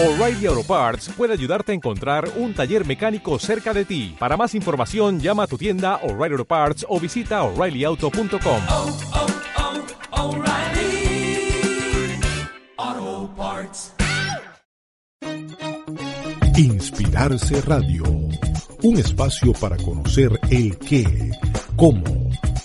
O'Reilly Auto Parts puede ayudarte a encontrar un taller mecánico cerca de ti. Para más información, llama a tu tienda O'Reilly Auto Parts o visita oreillyauto.com. oh, oh, O'Reilly Auto Parts. Inspirarse Radio, un espacio para conocer el qué, cómo,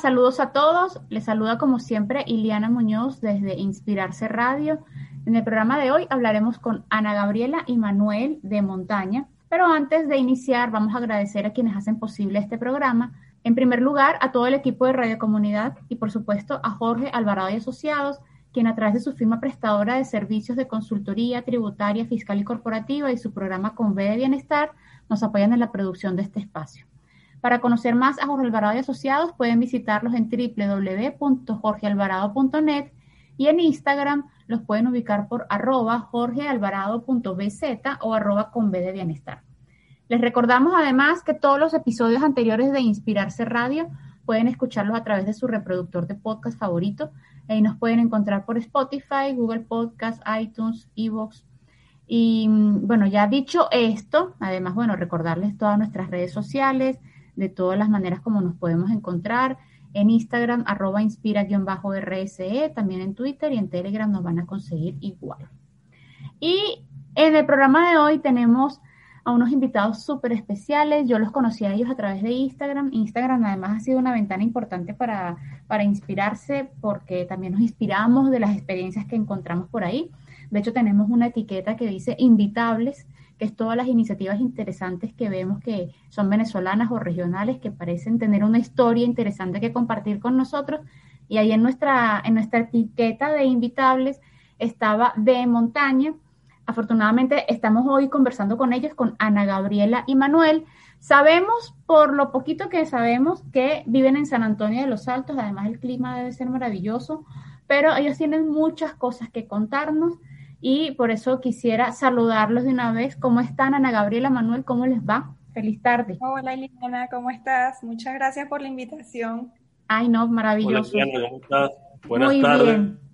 Saludos a todos. Les saluda como siempre Iliana Muñoz desde Inspirarse Radio. En el programa de hoy hablaremos con Ana Gabriela y Manuel de Montaña. Pero antes de iniciar, vamos a agradecer a quienes hacen posible este programa. En primer lugar, a todo el equipo de Radio Comunidad y, por supuesto, a Jorge Alvarado y Asociados, quien a través de su firma prestadora de servicios de consultoría tributaria, fiscal y corporativa y su programa Con B de Bienestar, nos apoyan en la producción de este espacio. Para conocer más a Jorge Alvarado y Asociados, pueden visitarlos en www.jorgealvarado.net y en Instagram los pueden ubicar por arroba jorgealvarado.bz o arroba con B de bienestar. Les recordamos además que todos los episodios anteriores de Inspirarse Radio pueden escucharlos a través de su reproductor de podcast favorito. Ahí nos pueden encontrar por Spotify, Google Podcast, iTunes, Evox. Y bueno, ya dicho esto, además, bueno, recordarles todas nuestras redes sociales, de todas las maneras como nos podemos encontrar. En Instagram, arroba inspira-rse, también en Twitter y en Telegram nos van a conseguir igual. Y en el programa de hoy tenemos a unos invitados súper especiales. Yo los conocí a ellos a través de Instagram. Instagram además ha sido una ventana importante para, para inspirarse porque también nos inspiramos de las experiencias que encontramos por ahí. De hecho, tenemos una etiqueta que dice invitables, es todas las iniciativas interesantes que vemos que son venezolanas o regionales, que parecen tener una historia interesante que compartir con nosotros. Y ahí en nuestra, en nuestra etiqueta de invitables estaba de montaña. Afortunadamente estamos hoy conversando con ellos, con Ana Gabriela y Manuel. Sabemos, por lo poquito que sabemos, que viven en San Antonio de los Altos, además el clima debe ser maravilloso, pero ellos tienen muchas cosas que contarnos y por eso quisiera saludarlos de una vez. ¿Cómo están, Ana Gabriela, Manuel? ¿Cómo les va? Feliz tarde. Hola, Liliana, ¿cómo estás? Muchas gracias por la invitación. Ay, no, maravilloso. Hola, Liliana, ¿cómo estás? Buenas Muy tardes.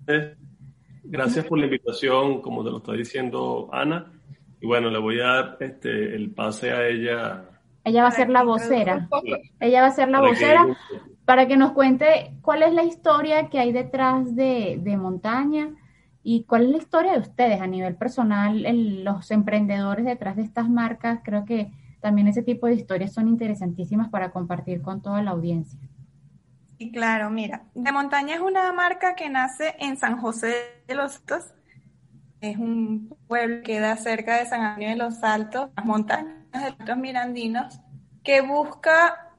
bien. Gracias por la invitación, como te lo está diciendo Ana. Y bueno, le voy a dar este, el pase a ella. Ella va a ser la que vocera. Ella va a ser la para que- vocera para que nos cuente cuál es la historia que hay detrás de, de Montaña y cuál es la historia de ustedes a nivel personal, los emprendedores detrás de estas marcas. Creo que también ese tipo de historias son interesantísimas para compartir con toda la audiencia. Y claro, mira, De Montaña es una marca que nace en San José de los Altos. Es un pueblo que queda cerca de San Antonio de los Altos, las montañas de los Mirandinos, que busca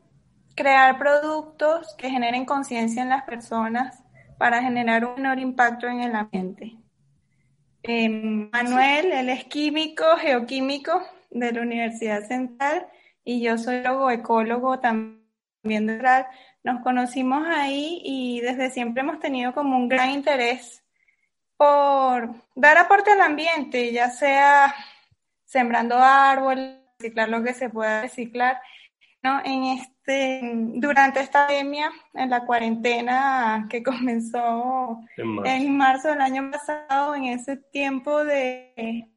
crear productos que generen conciencia en las personas para generar un menor impacto en el ambiente. Eh, Manuel, él es químico, geoquímico de la Universidad Central y yo soy ecólogo también de. Nos conocimos ahí y desde siempre hemos tenido como un gran interés por dar aporte al ambiente, ya sea sembrando árboles, reciclar lo que se pueda reciclar. ¿no? En durante esta pandemia, en la cuarentena que comenzó En marzo. en marzo del año pasado, en ese tiempo de,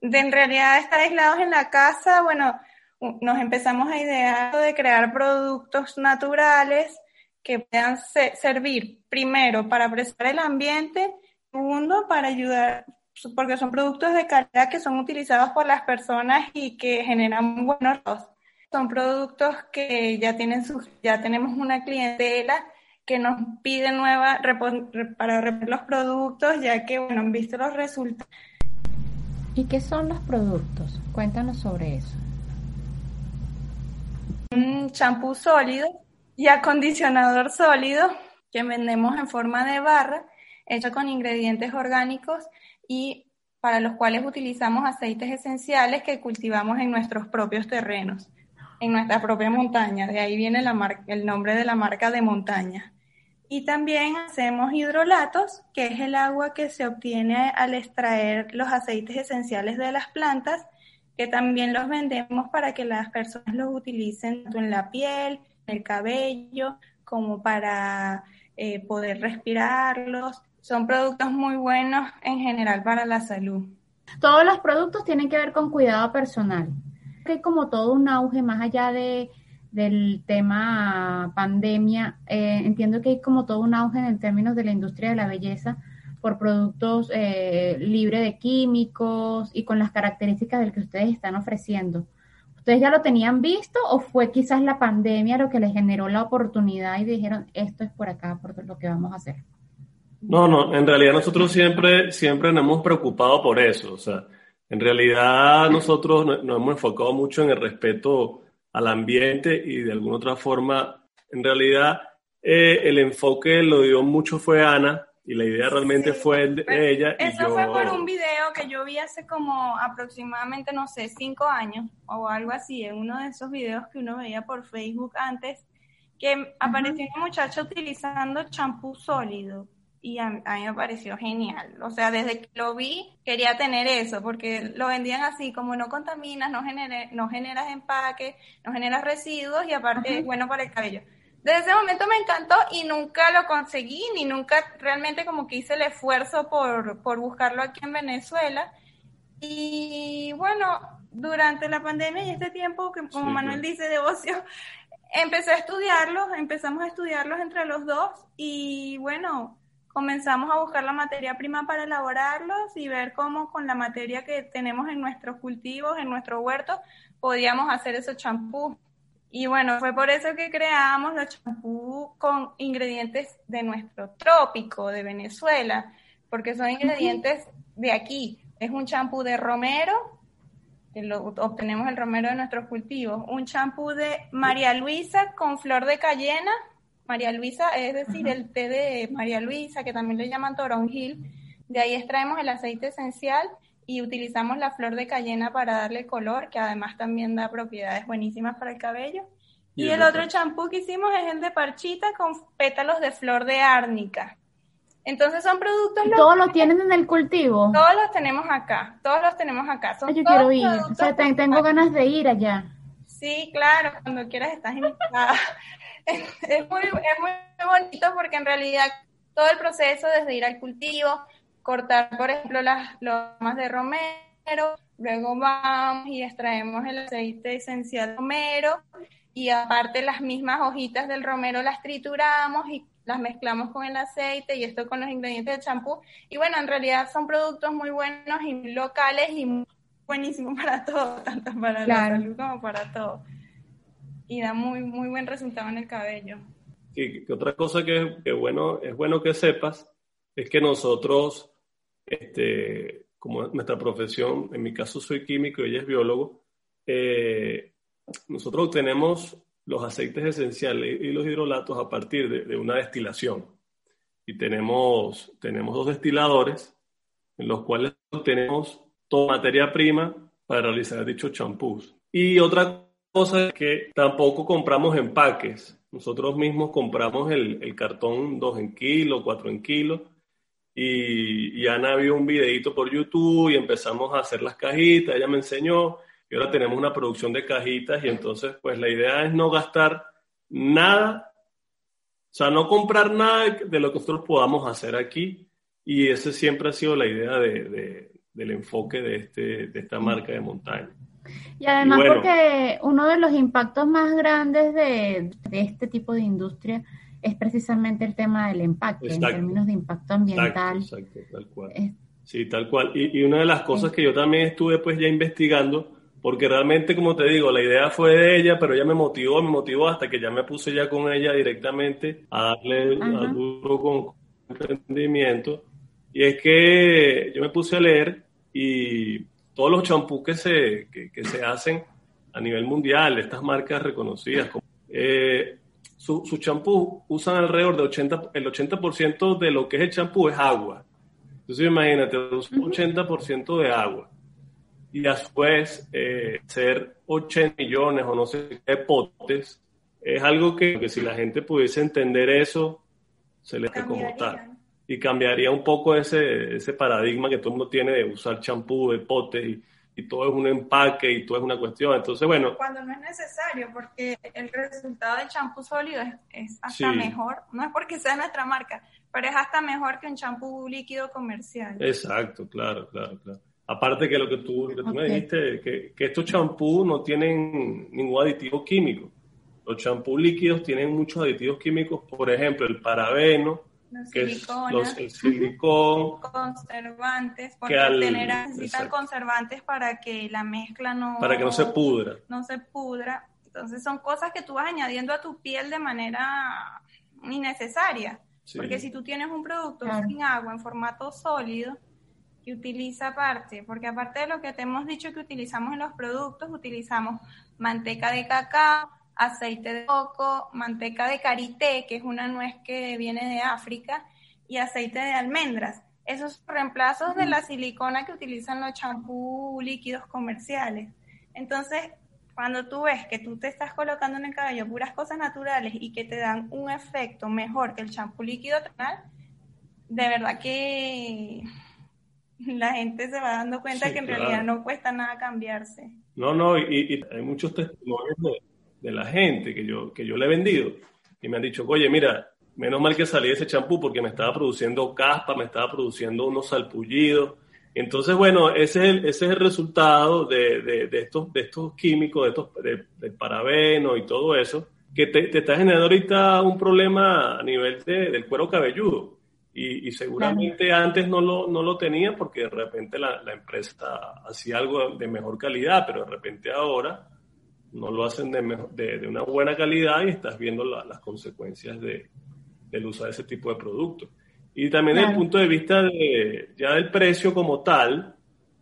de en realidad estar aislados en la casa, bueno, nos empezamos a idear de crear productos naturales que puedan se- servir primero para preservar el ambiente, segundo para ayudar, porque son productos de calidad que son utilizados por las personas y que generan buenos resultados. Son productos que ya tienen sus, ya tenemos una clientela que nos pide nueva para reponer los productos, ya que, bueno, han visto los resultados. ¿Y qué son los productos? Cuéntanos sobre eso. Un champú sólido y acondicionador sólido que vendemos en forma de barra, hecho con ingredientes orgánicos y para los cuales utilizamos aceites esenciales que cultivamos en nuestros propios terrenos, en nuestra propia montaña. De ahí viene la marca, el nombre de la marca de montaña. Y también hacemos hidrolatos, que es el agua que se obtiene al extraer los aceites esenciales de las plantas, que también los vendemos para que las personas los utilicen tanto en la piel, en el cabello, como para eh, poder respirarlos. Son productos muy buenos en general para la salud. Todos los productos tienen que ver con cuidado personal. Hay como todo un auge más allá de del tema pandemia, eh, entiendo que hay como todo un auge en términos de la industria de la belleza por productos eh, libres de químicos y con las características del que ustedes están ofreciendo. ¿Ustedes ya lo tenían visto o fue quizás la pandemia lo que les generó la oportunidad y dijeron esto es por acá, por lo que vamos a hacer? No, no, en realidad nosotros siempre, siempre nos hemos preocupado por eso. O sea, en realidad nosotros nos hemos enfocado mucho en el respeto al ambiente y de alguna otra forma, en realidad eh, el enfoque lo dio mucho fue Ana y la idea realmente fue de Pues, ella. Eso y yo, fue por un video que yo vi hace como aproximadamente, no sé, cinco años o algo así, en uno de esos videos que uno veía por Facebook antes, que apareció una muchacha utilizando champú sólido y a, a mí me pareció genial. O sea, desde que lo vi quería tener eso, porque lo vendían así, como no contaminas, no, genere- no generas empaque, no generas residuos y aparte es bueno para el cabello. Desde ese momento me encantó y nunca lo conseguí, ni nunca realmente como que hice el esfuerzo por, por buscarlo aquí en Venezuela. Y bueno, durante la pandemia y este tiempo, que como Sí, Manuel dice, de ocio, empecé a estudiarlos, empezamos a estudiarlos entre los dos y bueno, comenzamos a buscar la materia prima para elaborarlos y ver cómo con la materia que tenemos en nuestros cultivos, en nuestro huerto, podíamos hacer esos champús. Y bueno, fue por eso que creamos los champús con ingredientes de nuestro trópico, de Venezuela, porque son ingredientes de aquí. Es un champú de romero, que lo, obtenemos el romero de nuestros cultivos, un champú de María Luisa con flor de cayena, María Luisa, es decir, el té de María Luisa, que también le llaman toronjil, de ahí extraemos el aceite esencial y utilizamos la flor de cayena para darle color, que además también da propiedades buenísimas para el cabello. Y Y, el otro. champú que hicimos es el de parchita con pétalos de flor de árnica. Entonces son productos ¿Y todos lo tienen en el cultivo? todos los tenemos acá, todos los tenemos acá. Son Yo todos quiero ir, o sea, te- tengo ganas de ir allá. Sí, claro, cuando quieras estás invitada. Es, es muy, es muy bonito porque en realidad todo el proceso, desde ir al cultivo, cortar, por ejemplo, las lomas de romero, luego vamos y extraemos el aceite esencial de romero y aparte las mismas hojitas del romero las trituramos y las mezclamos con el aceite y esto con los ingredientes del champú. Y bueno, en realidad son productos muy buenos y locales y buenísimos para todo, tanto para Claro. la salud como para todo. Y da muy, muy buen resultado en el cabello. que otra cosa que, que bueno, es bueno que sepas es que nosotros, este, como nuestra profesión, en mi caso soy químico y ella es biólogo, eh, nosotros obtenemos los aceites esenciales y los hidrolatos a partir de, de una destilación. Y tenemos, tenemos dos destiladores en los cuales obtenemos toda materia prima para realizar dichos champús. Y otra cosa es que tampoco compramos empaques. Nosotros mismos compramos el, el cartón 2 en kilo, 4 en kilo. Y, y Ana vio un videito por YouTube y empezamos a hacer las cajitas. Ella me enseñó y ahora tenemos una producción de cajitas. Y entonces, pues la idea es no gastar nada, o sea, no comprar nada de lo que nosotros podamos hacer aquí. Y esa siempre ha sido la idea de, de- del enfoque de, este, de esta marca de montaña. Y además Y bueno. porque uno de los impactos más grandes de, de este tipo de industria es precisamente el tema del empaque, Exacto. en términos de impacto ambiental. Exacto, exacto, tal cual. Es- Sí, tal cual. Y, y una de las cosas que yo también estuve pues ya investigando, porque realmente, como te digo, la idea fue de ella, pero ella me motivó, me motivó hasta que ya me puse ya con ella directamente a darle a duro con emprendimiento. Y es que yo me puse a leer y todos los champús que se, que, que se hacen a nivel mundial, estas marcas reconocidas, como, eh, su, su champú usan alrededor de 80, el 80% de lo que es el champú es agua. Entonces imagínate, un 80% de agua y después eh, ser 80 millones o no sé qué potes, es algo que, que si la gente pudiese entender eso, se le hace como tal. Y cambiaría un poco ese, ese paradigma que todo el mundo tiene de usar champú, de potes y, y todo es un empaque y todo es una cuestión. Entonces, bueno. Cuando no es necesario, porque el resultado del champú sólido es, es hasta Sí. mejor. No es porque sea nuestra marca, pero es hasta mejor que un champú líquido comercial. Exacto, claro, claro, claro. Aparte que lo que tú, lo que tú me dijiste, que, que estos champús no tienen ningún aditivo químico. Los champús líquidos tienen muchos aditivos químicos, por ejemplo, el parabeno, Los que es siliconas, los, el silicón, conservantes, porque Que al- tener, necesitan conservantes para que la mezcla no, para que no se pudra. no se pudra. Entonces son cosas que tú vas añadiendo a tu piel de manera innecesaria. Sí. Porque si tú tienes un producto Claro. sin agua en formato sólido, que utiliza aparte, porque aparte de lo que te hemos dicho que utilizamos en los productos, utilizamos manteca de cacao, aceite de coco, manteca de karité, que es una nuez que viene de África, y aceite de almendras. Esos reemplazos de la silicona que utilizan los champús líquidos comerciales. Entonces, cuando tú ves que tú te estás colocando en el cabello puras cosas naturales y que te dan un efecto mejor que el champú líquido tonal, de verdad que la gente se va dando cuenta Sí, que en claro. realidad no cuesta nada cambiarse. No, no, y, y hay muchos testimonios de, de la gente que yo, que yo le he vendido y me han dicho, oye, mira, menos mal que salí de ese champú porque me estaba produciendo caspa, me estaba produciendo unos salpullidos. Entonces, bueno, ese es el, ese es el resultado de, de- de estos, de estos químicos, de estos, de- del parabeno y todo eso, que te, te está generando ahorita un problema a nivel de- del cuero cabelludo. Y, y seguramente antes no lo, no lo tenía porque de repente la, la empresa hacía algo de mejor calidad, pero de repente ahora no lo hacen de, de, de una buena calidad y estás viendo la- las consecuencias de, del uso de ese tipo de productos. Y también desde el punto de vista de, ya del precio como tal,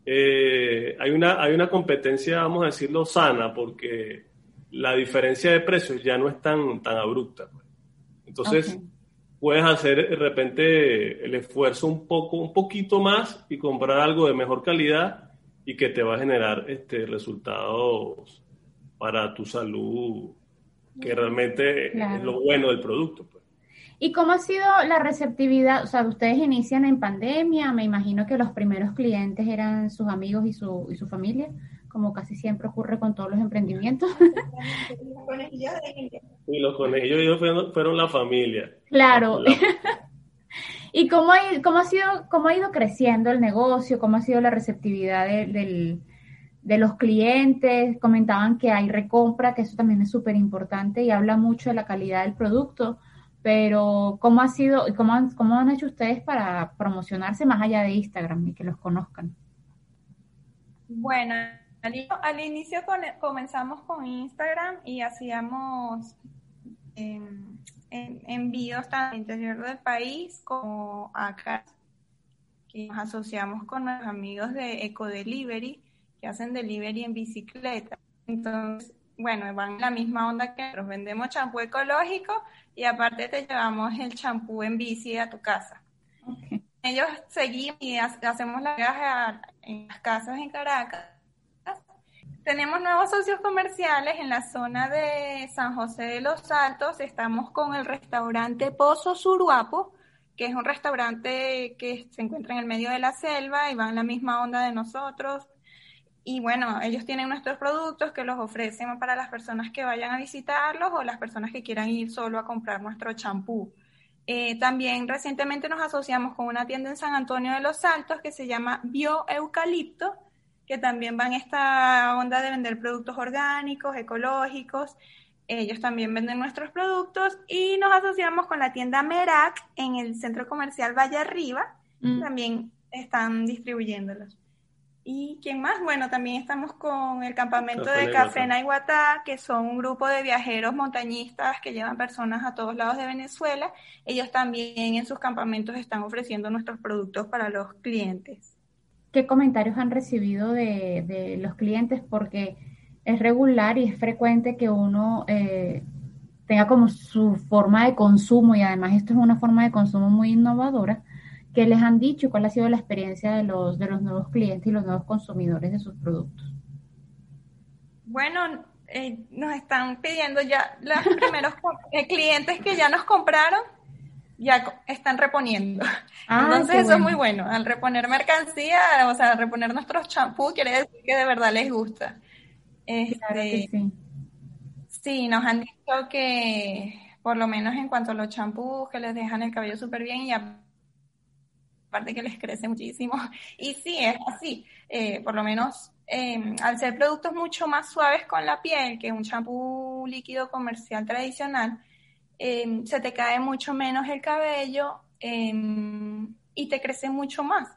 eh, hay, una, hay una competencia, vamos a decirlo, sana, porque la diferencia de precios ya no es tan, tan abrupta. pues. Entonces, puedes hacer de repente el esfuerzo un poco, un poquito más y comprar algo de mejor calidad y que te va a generar este resultados para tu salud, que realmente es lo bueno del producto. pues. ¿Y cómo ha sido la receptividad? O sea, ustedes inician en pandemia, me imagino que los primeros clientes eran sus amigos y su, y su familia, como casi siempre ocurre con todos los emprendimientos. Y los conejillos ellos fueron, fueron la familia. Claro. La- ¿Y cómo ha, ido- cómo ha sido, cómo ha ido creciendo el negocio? ¿Cómo ha sido la receptividad de, del- de los clientes? Comentaban que hay recompra, que eso también es súper importante y habla mucho de la calidad del producto. Pero, ¿cómo ha sido y cómo han, cómo han hecho ustedes para promocionarse más allá de Instagram y que los conozcan? Bueno, al, inicio comenzamos con Instagram y hacíamos em, en- envíos tanto al interior del país como acá. Y nos asociamos con nuestros amigos de Eco Delivery que hacen delivery en bicicleta. Entonces, bueno, van en la misma onda que nosotros. Vendemos champú ecológico y aparte te llevamos el champú en bici a tu casa ellos seguimos y ha- hacemos la viaje a- en las casas en Caracas. Tenemos nuevos socios comerciales en la zona de San José de los Altos. Estamos con el restaurante Pozo Suruapo, que es un restaurante que se encuentra en el medio de la selva y va en la misma onda de nosotros. Y bueno, ellos tienen nuestros productos que los ofrecen para las personas que vayan a visitarlos o las personas que quieran ir solo a comprar nuestro champú. Eh, también recientemente nos asociamos con una tienda en San Antonio de los Altos que se llama Bioeucalipto, que también va en esta onda de vender productos orgánicos, ecológicos. Ellos también venden nuestros productos y nos asociamos con la tienda Merak en el centro comercial Valle Arriba. Mm. También están distribuyéndolos. ¿Y quién más? Bueno, también estamos con el campamento Café de. Café Naiguatá, que son un grupo de viajeros montañistas que llevan personas a todos lados de Venezuela. Ellos también en sus campamentos están ofreciendo nuestros productos para los clientes. ¿Qué comentarios han recibido de, de los clientes? Porque es regular y es frecuente que uno eh, tenga como su forma de consumo y además esto es una forma de consumo muy innovadora, ¿Qué les han dicho cuál ha sido la experiencia de los, de los nuevos clientes y los nuevos consumidores de sus productos? Bueno, eh, nos están pidiendo ya los primeros eh, clientes que ya nos compraron, ya están reponiendo. Ah, Entonces eso es muy bueno. Al reponer mercancía, o sea, al reponer nuestros champús, quiere decir que de verdad les gusta. Claro que Este, sí. Sí, nos han dicho que por lo menos en cuanto a los champús, que les dejan el cabello súper bien y aparte que les crece muchísimo. Y sí, es así. Eh, por lo menos eh, al ser productos mucho más suaves con la piel que un champú líquido comercial tradicional, eh, se te cae mucho menos el cabello eh, y te crece mucho más.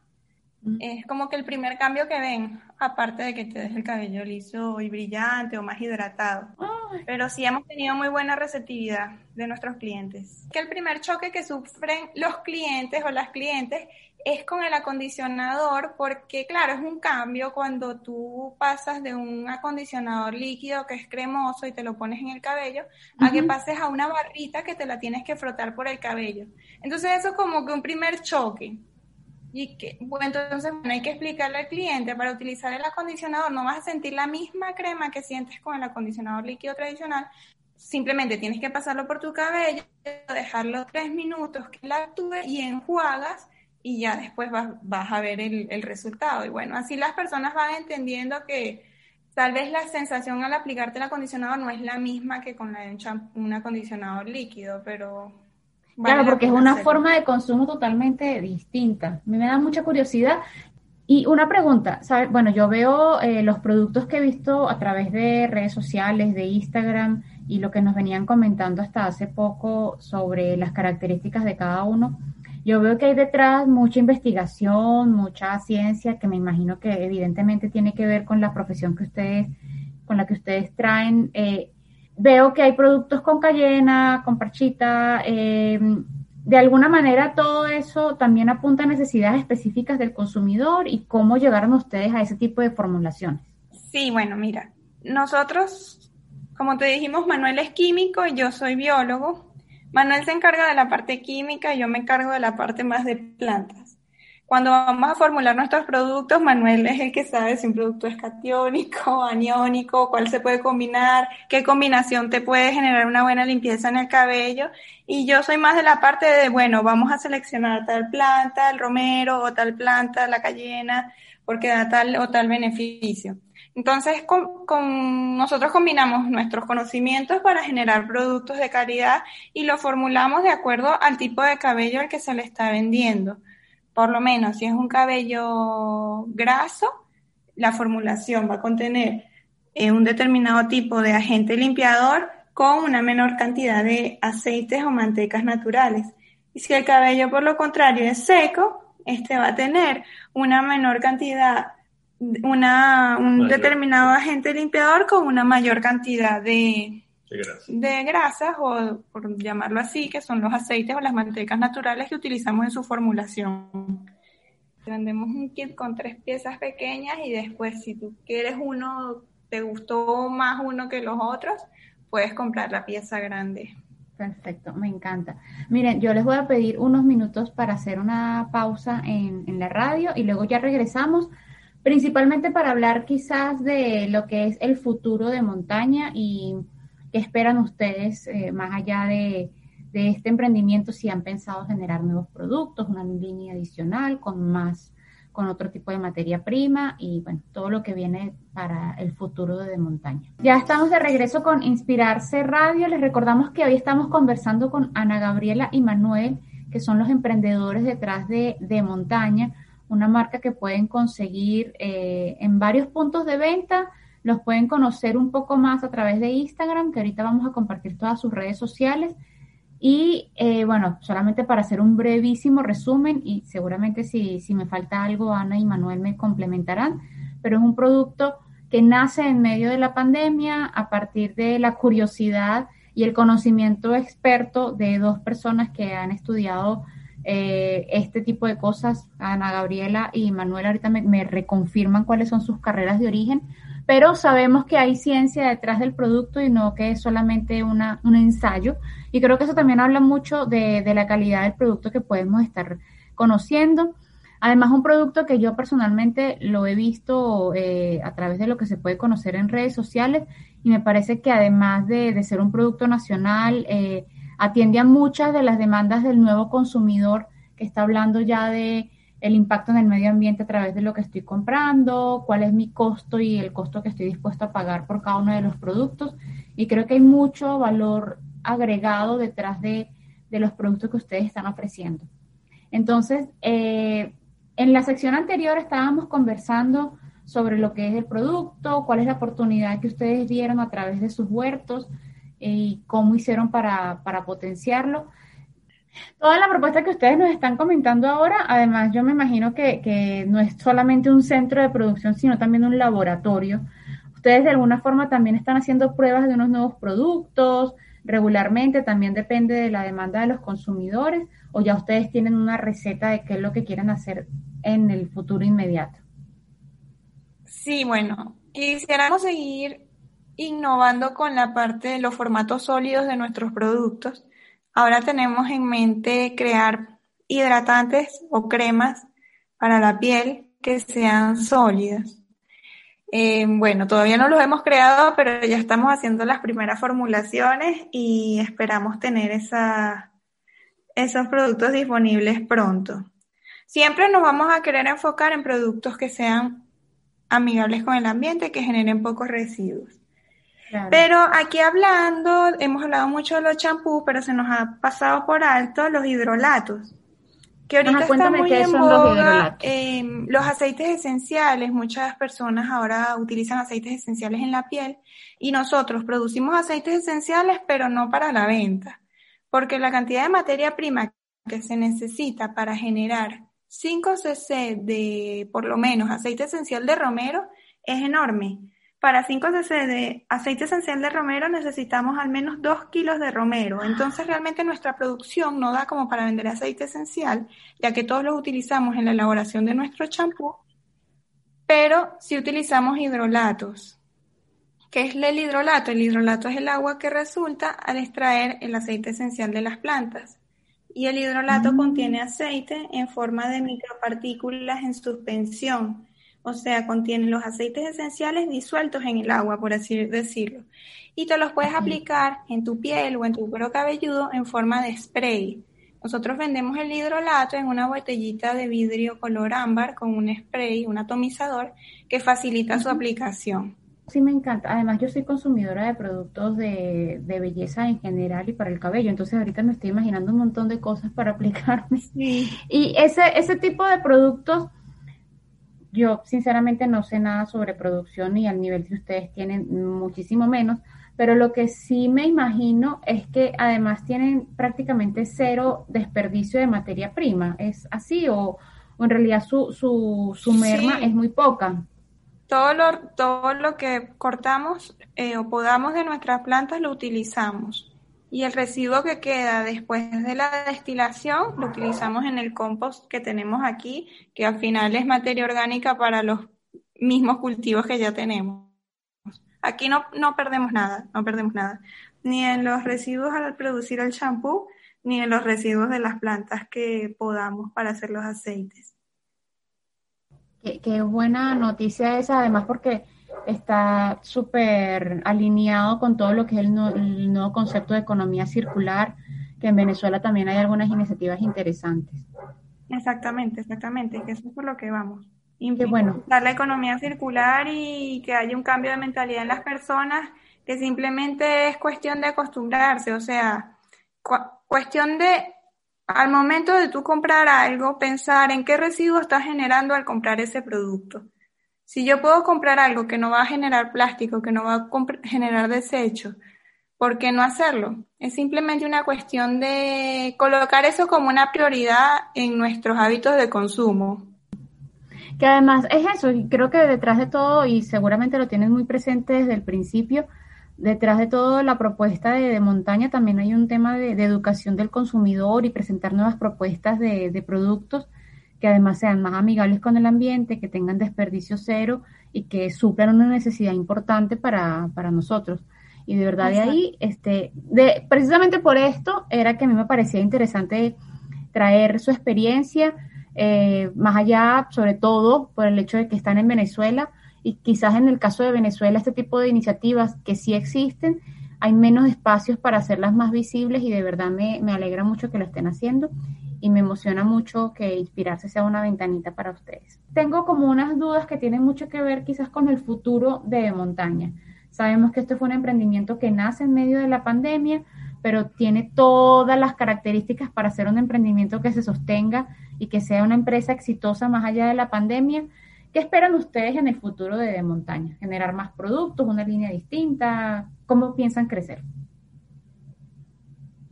Mm. Es como que el primer cambio que ven, aparte de que te deje el cabello liso y brillante o más hidratado. Ay, Pero sí hemos tenido muy buena receptividad de nuestros clientes. Que el primer choque que sufren los clientes o las clientes es con el acondicionador, porque claro, es un cambio cuando tú pasas de un acondicionador líquido que es cremoso y te lo pones en el cabello, a que pases a una barrita que te la tienes que frotar por el cabello. Entonces eso es como que un primer choque. Y que, bueno, entonces bueno, hay que explicarle al cliente, para utilizar el acondicionador no vas a sentir la misma crema que sientes con el acondicionador líquido tradicional, simplemente tienes que pasarlo por tu cabello, dejarlo tres minutos que la actúe y enjuagas y ya después vas, vas a ver el, el resultado. Y bueno, así las personas van entendiendo que tal vez la sensación al aplicarte el acondicionador no es la misma que con la un acondicionador líquido, pero... vale Claro, la porque es pena una forma de consumo totalmente distinta. A mí me da mucha curiosidad. Y una pregunta, ¿sabes? Bueno, yo veo eh, los productos que he visto a través de redes sociales, de Instagram y lo que nos venían comentando hasta hace poco sobre las características de cada uno. Yo veo que hay detrás mucha investigación, mucha ciencia, que me imagino que evidentemente tiene que ver con la profesión que ustedes, con la que ustedes traen. Eh, veo que hay productos con cayena, con parchita. eh, de alguna manera todo eso también apunta a necesidades específicas del consumidor y cómo llegaron ustedes a ese tipo de formulaciones. Sí, bueno, mira, nosotros, como te dijimos, Manuel es químico y yo soy biólogo. Manuel se encarga de la parte química y yo me encargo de la parte más de plantas. Cuando vamos a formular nuestros productos, Manuel es el que sabe si un producto es catiónico, aniónico, cuál se puede combinar, qué combinación te puede generar una buena limpieza en el cabello. Y yo soy más de la parte de, bueno, vamos a seleccionar tal planta, el romero, o tal planta, la cayena, porque da tal o tal beneficio. Entonces, con, con nosotros combinamos nuestros conocimientos para generar productos de calidad y lo formulamos de acuerdo al tipo de cabello al que se le está vendiendo. Por lo menos, si es un cabello graso, la formulación va a contener eh, un determinado tipo de agente limpiador con una menor cantidad de aceites o mantecas naturales. Y si el cabello, por lo contrario, es seco, este va a tener una menor cantidad, una, un Mayor. determinado agente limpiador con una mayor cantidad de, Sí, gracias. de grasas o por llamarlo así, que son los aceites o las mantecas naturales que utilizamos en su formulación. Vendemos un kit con tres piezas pequeñas y después si tú quieres uno, te gustó más uno que los otros, puedes comprar la pieza grande. Perfecto, me encanta. Miren, yo les voy a pedir unos minutos para hacer una pausa en, en la radio y luego ya regresamos, principalmente para hablar quizás de lo que es el futuro de montaña y qué esperan ustedes eh, más allá de, este emprendimiento, si han pensado generar nuevos productos, una línea adicional con más, con otro tipo de materia prima y bueno, todo lo que viene para el futuro de montaña. Ya estamos de regreso con Inspirarse Radio. Les recordamos que hoy estamos conversando con Ana Gabriela y Manuel, que son los emprendedores detrás de, de Montaña, una marca que pueden conseguir eh, en varios puntos de venta. Los pueden conocer un poco más a través de Instagram, que ahorita vamos a compartir todas sus redes sociales. Y eh, bueno, solamente para hacer un brevísimo resumen, y seguramente si, si me falta algo, Ana y Manuel me complementarán, pero es un producto que nace en medio de la pandemia a partir de la curiosidad y el conocimiento experto de dos personas que han estudiado eh, este tipo de cosas. Ana Gabriela y Manuel ahorita me, me reconfirman cuáles son sus carreras de origen, pero sabemos que hay ciencia detrás del producto y no que es solamente una, un ensayo. Y creo que eso también habla mucho de, de la calidad del producto que podemos estar conociendo. Además, un producto que yo personalmente lo he visto eh, a través de lo que se puede conocer en redes sociales y me parece que además de, ser un producto nacional, eh, atiende a muchas de las demandas del nuevo consumidor que está hablando ya de el impacto en el medio ambiente a través de lo que estoy comprando, cuál es mi costo y el costo que estoy dispuesto a pagar por cada uno de los productos. Y creo que hay mucho valor agregado detrás de, los productos que ustedes están ofreciendo. Entonces, eh, en la sección anterior estábamos conversando sobre lo que es el producto, cuál es la oportunidad que ustedes dieron a través de sus huertos eh, y cómo hicieron para, para potenciarlo. Toda la propuesta que ustedes nos están comentando ahora, además yo me imagino que, no es solamente un centro de producción, sino también un laboratorio. Ustedes de alguna forma también están haciendo pruebas de unos nuevos productos regularmente, también depende de la demanda de los consumidores, o ya ustedes tienen una receta de qué es lo que quieren hacer en el futuro inmediato. Sí, bueno, quisiéramos seguir innovando con la parte de los formatos sólidos de nuestros productos Ahora tenemos en mente crear hidratantes o cremas para la piel que sean sólidas. Eh, bueno, todavía no los hemos creado, pero ya estamos haciendo las primeras formulaciones y esperamos tener esos productos disponibles pronto. Siempre nos vamos a querer enfocar en productos que sean amigables con el ambiente, que generen pocos residuos. Pero aquí hablando, hemos hablado mucho de los champús, pero se nos ha pasado por alto los hidrolatos. Que ahorita están muy en boga em, los, aceites esenciales. Muchas personas ahora utilizan aceites esenciales en la piel y nosotros producimos aceites esenciales, pero no para la venta. Porque la cantidad de materia prima que se necesita para generar 5 cc de, por lo menos, aceite esencial de romero es enorme. Para 5 cc de aceite esencial de romero necesitamos al menos 2 kilos de romero. Entonces realmente nuestra producción no da como para vender aceite esencial, ya que todos los utilizamos en la elaboración de nuestro champú, pero si utilizamos hidrolatos. ¿Qué es el hidrolato? El hidrolato es el agua que resulta al extraer el aceite esencial de las plantas. Y el hidrolato mm. contiene aceite en forma de micropartículas en suspensión o sea, contienen los aceites esenciales disueltos en el agua, por así decirlo. Y te los puedes aplicar en tu piel o en tu cuero cabelludo en forma de spray. Nosotros vendemos el hidrolato en una botellita de vidrio color ámbar con un spray, un atomizador que facilita su aplicación. Sí, me encanta. Además, yo soy consumidora de productos de, de, belleza en general y para el cabello. Entonces, ahorita me estoy imaginando un montón de cosas para aplicarme. Sí. Y ese, ese tipo de productos yo sinceramente no sé nada sobre producción y al nivel que ustedes tienen muchísimo menos, pero lo que sí me imagino es que además tienen prácticamente cero desperdicio de materia prima. ¿Es así o, en realidad su, su, su merma es muy poca? Todo lo, todo lo que cortamos eh, o podamos de nuestras plantas lo utilizamos. Y el residuo que queda después de la destilación lo utilizamos en el compost que tenemos aquí, que al final es materia orgánica para los mismos cultivos que ya tenemos. Aquí no, no perdemos nada, no perdemos nada. Ni en los residuos al producir el champú, ni en los residuos de las plantas que podamos para hacer los aceites. qué buena noticia esa, además porque está súper alineado con todo lo que es el, nuevo concepto de economía circular, que en Venezuela también hay algunas iniciativas interesantes. Exactamente, exactamente, que eso es por lo que vamos. Qué bueno. la economía circular y que haya un cambio de mentalidad en las personas, que simplemente es cuestión de acostumbrarse, o sea, cuestión de al momento de tú comprar algo, pensar en qué residuo estás generando al comprar ese producto. Si yo puedo comprar algo que no va a generar plástico, que no va a generar desecho, ¿por qué no hacerlo? Es simplemente una cuestión de colocar eso como una prioridad en nuestros hábitos de consumo. Que además es eso, y creo que detrás de todo, y seguramente lo tienes muy presente desde el principio, detrás de todo la propuesta de, montaña también hay un tema de, educación del consumidor y presentar nuevas propuestas de, de productos que además sean más amigables con el ambiente, que tengan desperdicio cero y que suplan una necesidad importante para, para nosotros. Y de verdad de ahí, este, de, precisamente por esto era que a mí me parecía interesante traer su experiencia, eh, más allá, sobre todo por el hecho de que están en Venezuela y quizás en el caso de Venezuela este tipo de iniciativas que sí existen, hay menos espacios para hacerlas más visibles y de verdad me, me alegra mucho que lo estén haciendo y me emociona mucho que inspirarse sea una ventanita para ustedes. Tengo como unas dudas que tienen mucho que ver quizás con el futuro de montaña. Sabemos que este fue un emprendimiento que nace en medio de la pandemia, pero tiene todas las características para ser un emprendimiento que se sostenga y que sea una empresa exitosa más allá de la pandemia. ¿Qué esperan ustedes en el futuro de, de Montaña? ¿Generar más productos, una línea distinta? ¿Cómo piensan crecer?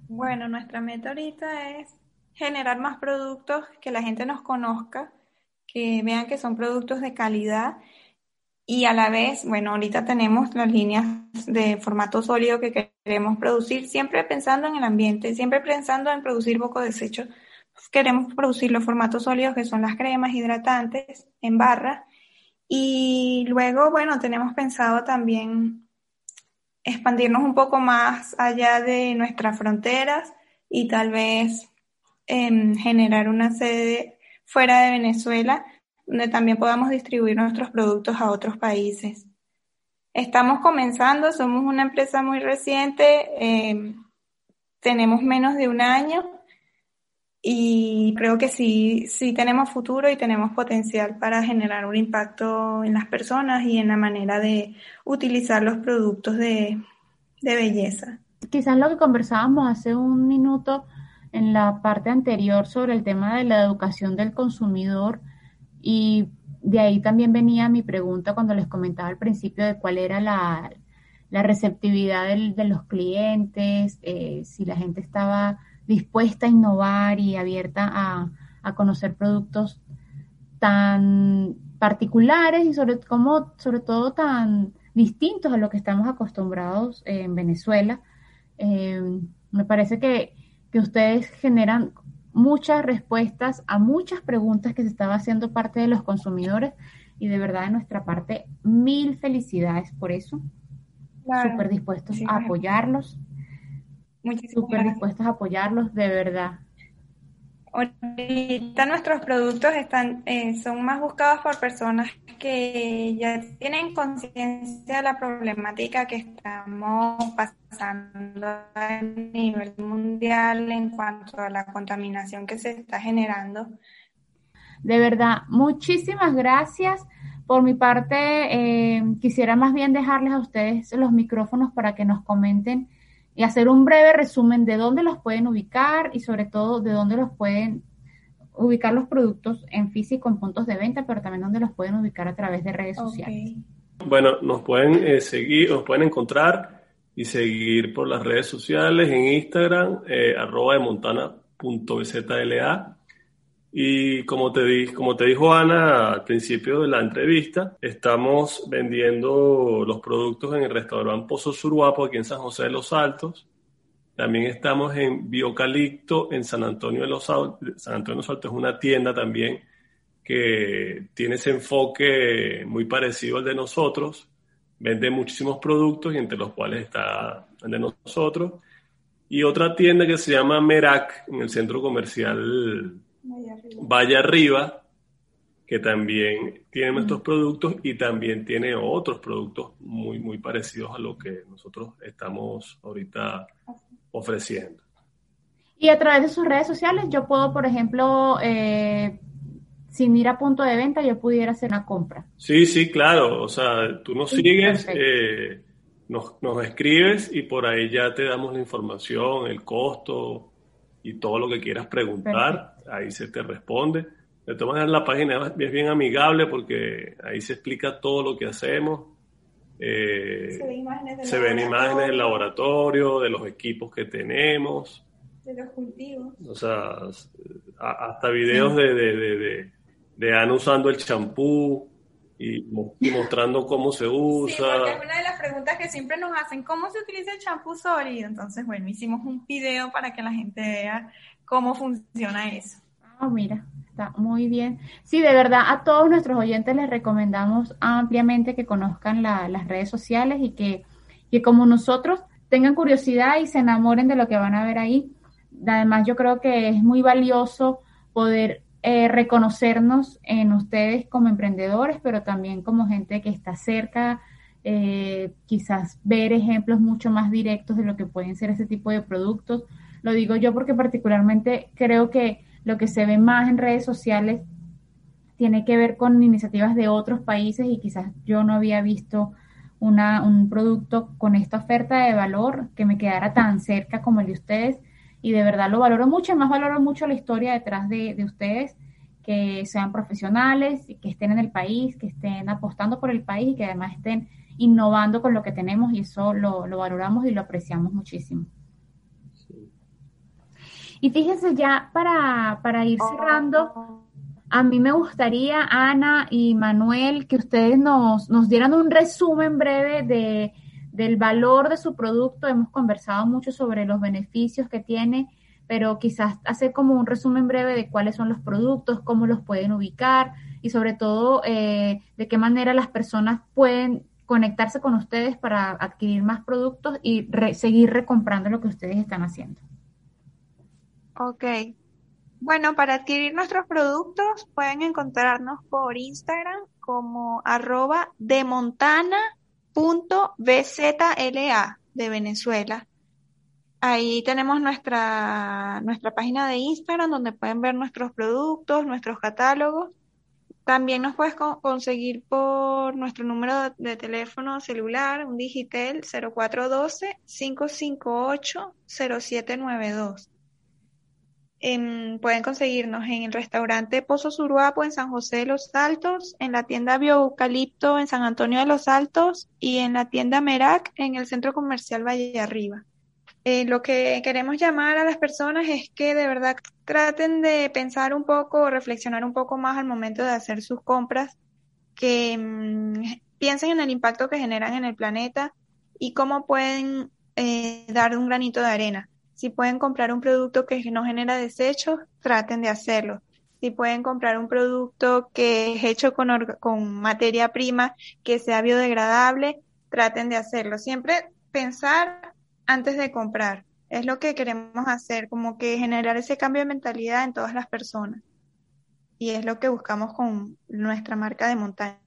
Bueno, nuestra meta ahorita es generar más productos, que la gente nos conozca, que vean que son productos de calidad y a la vez, bueno, ahorita tenemos las líneas de formato sólido que queremos producir, siempre pensando en el ambiente, siempre pensando en producir poco desecho. Queremos producir los formatos sólidos que son las cremas hidratantes en barra. Y luego, bueno, tenemos pensado también expandirnos un poco más allá de nuestras fronteras y tal vez eh, generar una sede fuera de Venezuela donde también podamos distribuir nuestros productos a otros países. Estamos comenzando, somos una empresa muy reciente, eh, tenemos menos de un año y creo que sí, sí tenemos futuro y tenemos potencial para generar un impacto en las personas y en la manera de utilizar los productos de, de belleza. Quizás lo que conversábamos hace un minuto en la parte anterior sobre el tema de la educación del consumidor y de ahí también venía mi pregunta cuando les comentaba al principio de cuál era la, receptividad de los clientes, eh, si la gente estaba dispuesta a innovar y abierta a, a conocer productos tan particulares y sobre, como, sobre todo tan distintos a lo que estamos acostumbrados en Venezuela. Eh, me parece que, que ustedes generan muchas respuestas a muchas preguntas que se estaba haciendo parte de los consumidores y de verdad de nuestra parte mil felicidades por eso. Súper dispuestos a apoyarlos. Súper dispuestos a apoyarlos, de verdad. Ahorita nuestros productos están, eh, son más buscados por personas que ya tienen conciencia de la problemática que estamos pasando a nivel mundial en cuanto a la contaminación que se está generando. De verdad, muchísimas gracias. Por mi parte, eh, quisiera más bien dejarles a ustedes los micrófonos para que nos comenten y hacer un breve resumen de dónde los pueden ubicar y sobre todo de dónde los pueden ubicar los productos en físico en puntos de venta, pero también dónde los pueden ubicar a través de redes sociales. Bueno, nos pueden eh, seguir, nos pueden encontrar y seguir por las redes sociales en Instagram, eh, arroba de montana.bzla y como te, di, como te dijo Ana al principio de la entrevista, estamos vendiendo los productos en el restaurante Pozo Surguapo aquí en San José de los Altos. También estamos en Biocalipto en San Antonio de los Altos. San Antonio de los Altos es una tienda también que tiene ese enfoque muy parecido al de nosotros. Vende muchísimos productos y entre los cuales está el de nosotros. Y otra tienda que se llama Merak en el centro comercial Vaya Arriba, que también tiene nuestros productos y también tiene otros productos muy, muy parecidos a lo que nosotros estamos ahorita ofreciendo. Y a través de sus redes sociales yo puedo, por ejemplo, eh, sin ir a punto de venta, yo pudiera hacer una compra. Sí, sí, claro. O sea, tú nos sigues, eh, nos, nos escribes y por ahí ya te damos la información, el costo, y todo lo que quieras preguntar, ahí se te responde. De todas maneras, la página es bien amigable porque ahí se explica todo lo que hacemos. Eh, se ven imágenes del laboratorio, de los equipos que tenemos. De los cultivos. O sea, hasta videos de, de, de, de, Ana usando el champú y, mostrando cómo se usa. Sí, porque es una de las preguntas que siempre nos hacen, ¿cómo se utiliza el champú sólido? Entonces, bueno, hicimos un video para que la gente vea cómo funciona eso. Ah, mira, está muy bien. Sí, de verdad, a todos nuestros oyentes les recomendamos ampliamente que conozcan las redes sociales y que, que como nosotros tengan curiosidad y se enamoren de lo que van a ver ahí. además yo creo que es muy valioso poder eh, reconocernos en ustedes como emprendedores, pero también como gente que está cerca, eh, quizás ver ejemplos mucho más directos de lo que pueden ser ese tipo de productos. Lo digo yo porque particularmente creo que lo que se ve más en redes sociales tiene que ver con iniciativas de otros países y quizás yo no había visto una, un producto con esta oferta de valor que me quedara tan cerca como el de ustedes y de verdad lo valoro mucho, más valoro mucho la historia detrás de, de ustedes, que sean profesionales, que estén en el país, que estén apostando por el país y que además estén innovando con lo que tenemos y eso lo, lo valoramos y lo apreciamos muchísimo. Y fíjense ya para, para ir cerrando, a mí me gustaría, Ana y Manuel, que ustedes nos, nos dieran un resumen breve de, del valor de su producto. Hemos conversado mucho sobre los beneficios que tiene, pero quizás hacer como un resumen breve de cuáles son los productos, cómo los pueden ubicar y sobre todo eh, de qué manera las personas pueden conectarse con ustedes para adquirir más productos y seguir recomprando lo que ustedes están haciendo. Ok. Bueno, para adquirir nuestros productos pueden encontrarnos por Instagram como arroba de montana.bzla de Venezuela. Ahí tenemos nuestra, nuestra página de Instagram donde pueden ver nuestros productos, nuestros catálogos también nos puedes conseguir por nuestro número de teléfono celular, un digital 0412-558-0792. Eh, pueden conseguirnos en el restaurante Pozo Suruapo en San José de los Altos, en la tienda Bioeucalipto en San Antonio de los Altos y en la tienda Merac en el Centro Comercial Valle Arriba. Eh, lo que queremos llamar a las personas es que de verdad traten de pensar un poco, reflexionar un poco más al momento de hacer sus compras, que mm, piensen en el impacto que generan en el planeta y cómo pueden eh, dar un granito de arena. Si pueden comprar un producto que no genera desechos, traten de hacerlo. Si pueden comprar un producto que es hecho con, con materia prima que sea biodegradable, traten de hacerlo. Siempre pensar antes de comprar. Es lo que queremos hacer, como que generar ese cambio de mentalidad en todas las personas. Y es lo que buscamos con nuestra marca de montaña.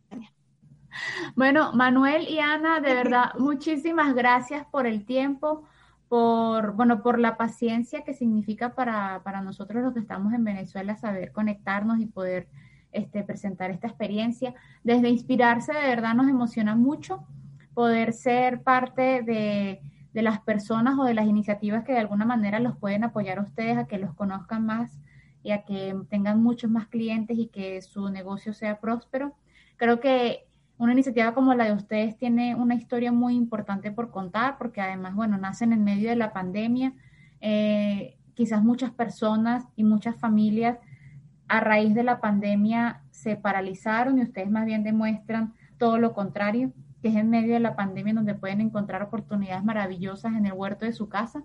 Bueno, Manuel y Ana, de verdad, muchísimas gracias por el tiempo, por, bueno, por la paciencia que significa para, para nosotros los que estamos en Venezuela saber conectarnos y poder este, presentar esta experiencia. Desde inspirarse, de verdad nos emociona mucho poder ser parte de de las personas o de las iniciativas que de alguna manera los pueden apoyar a ustedes a que los conozcan más y a que tengan muchos más clientes y que su negocio sea próspero. Creo que una iniciativa como la de ustedes tiene una historia muy importante por contar, porque además, bueno, nacen en medio de la pandemia. Eh, quizás muchas personas y muchas familias a raíz de la pandemia se paralizaron y ustedes más bien demuestran todo lo contrario que es en medio de la pandemia donde pueden encontrar oportunidades maravillosas en el huerto de su casa.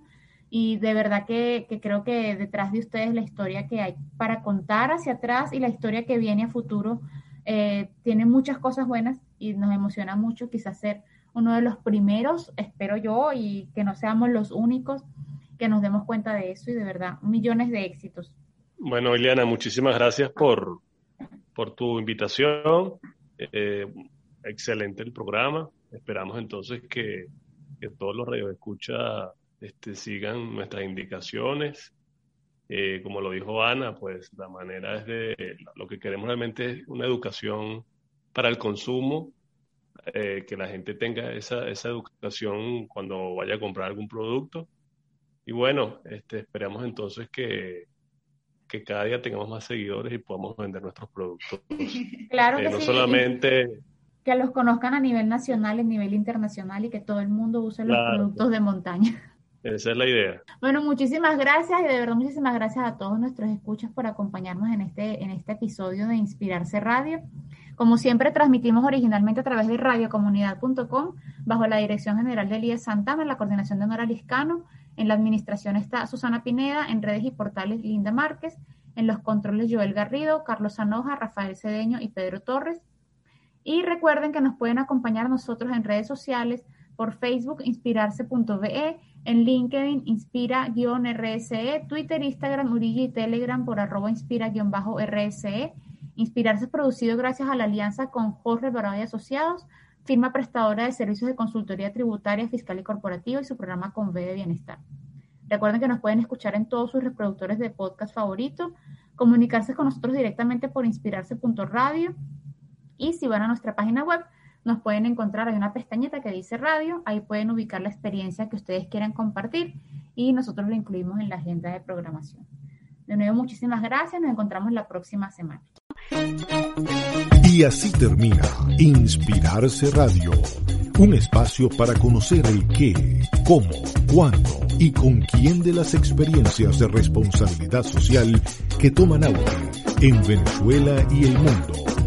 Y de verdad que, creo que detrás de ustedes la historia que hay para contar hacia atrás y la historia que viene a futuro eh, tiene muchas cosas buenas y nos emociona mucho quizás ser uno de los primeros, espero yo, y que no seamos los únicos que nos demos cuenta de eso y de verdad, millones de éxitos. Bueno, Ileana, muchísimas gracias por, por tu invitación. Eh, excelente el programa. Esperamos entonces que, todos los radioescuchas este, sigan nuestras indicaciones. Eh, como lo dijo Ana, pues la manera es de, lo que queremos realmente es una educación para el consumo, eh, que la gente tenga esa, esa educación cuando vaya a comprar algún producto. Y bueno, este, esperamos entonces que, que cada día tengamos más seguidores y podamos vender nuestros productos. Claro eh, que no sí. solamente que los conozcan a nivel nacional a nivel internacional y que todo el mundo use los productos de montaña. Esa es la idea. Bueno, muchísimas gracias y de verdad muchísimas gracias a todos nuestros escuchas por acompañarnos en este, en este episodio de Inspirarse Radio. Como siempre, transmitimos originalmente a través de radiocomunidad.com bajo la dirección general de Elías Santana, la coordinación de Nora Liscano. En la administración está Susana Pineda, en redes y portales Linda Márquez, en los controles Joel Garrido, Carlos Sanoja, Rafael Cedeño y Pedro Torres. Y recuerden que nos pueden acompañar nosotros en redes sociales por Facebook inspirarse.be, en LinkedIn inspira-rse, Twitter, Instagram, Urigi y Telegram por arroba inspira-rse. Inspirarse es producido gracias a la alianza con Jorge Barado y Asociados, firma prestadora de servicios de consultoría tributaria, fiscal y corporativa y su programa con B de Bienestar. Recuerden que nos pueden escuchar en todos sus reproductores de podcast favorito, comunicarse con nosotros directamente por inspirarse.radio y si van a nuestra página web nos pueden encontrar, hay una pestañita que dice radio, ahí pueden ubicar la experiencia que ustedes quieran compartir y nosotros lo incluimos en la agenda de programación. De nuevo, muchísimas gracias, nos encontramos la próxima semana. Y así termina Inspirarse Radio, un espacio para conocer el qué, cómo, cuándo y con quién de las experiencias de responsabilidad social que toman auge en Venezuela y el mundo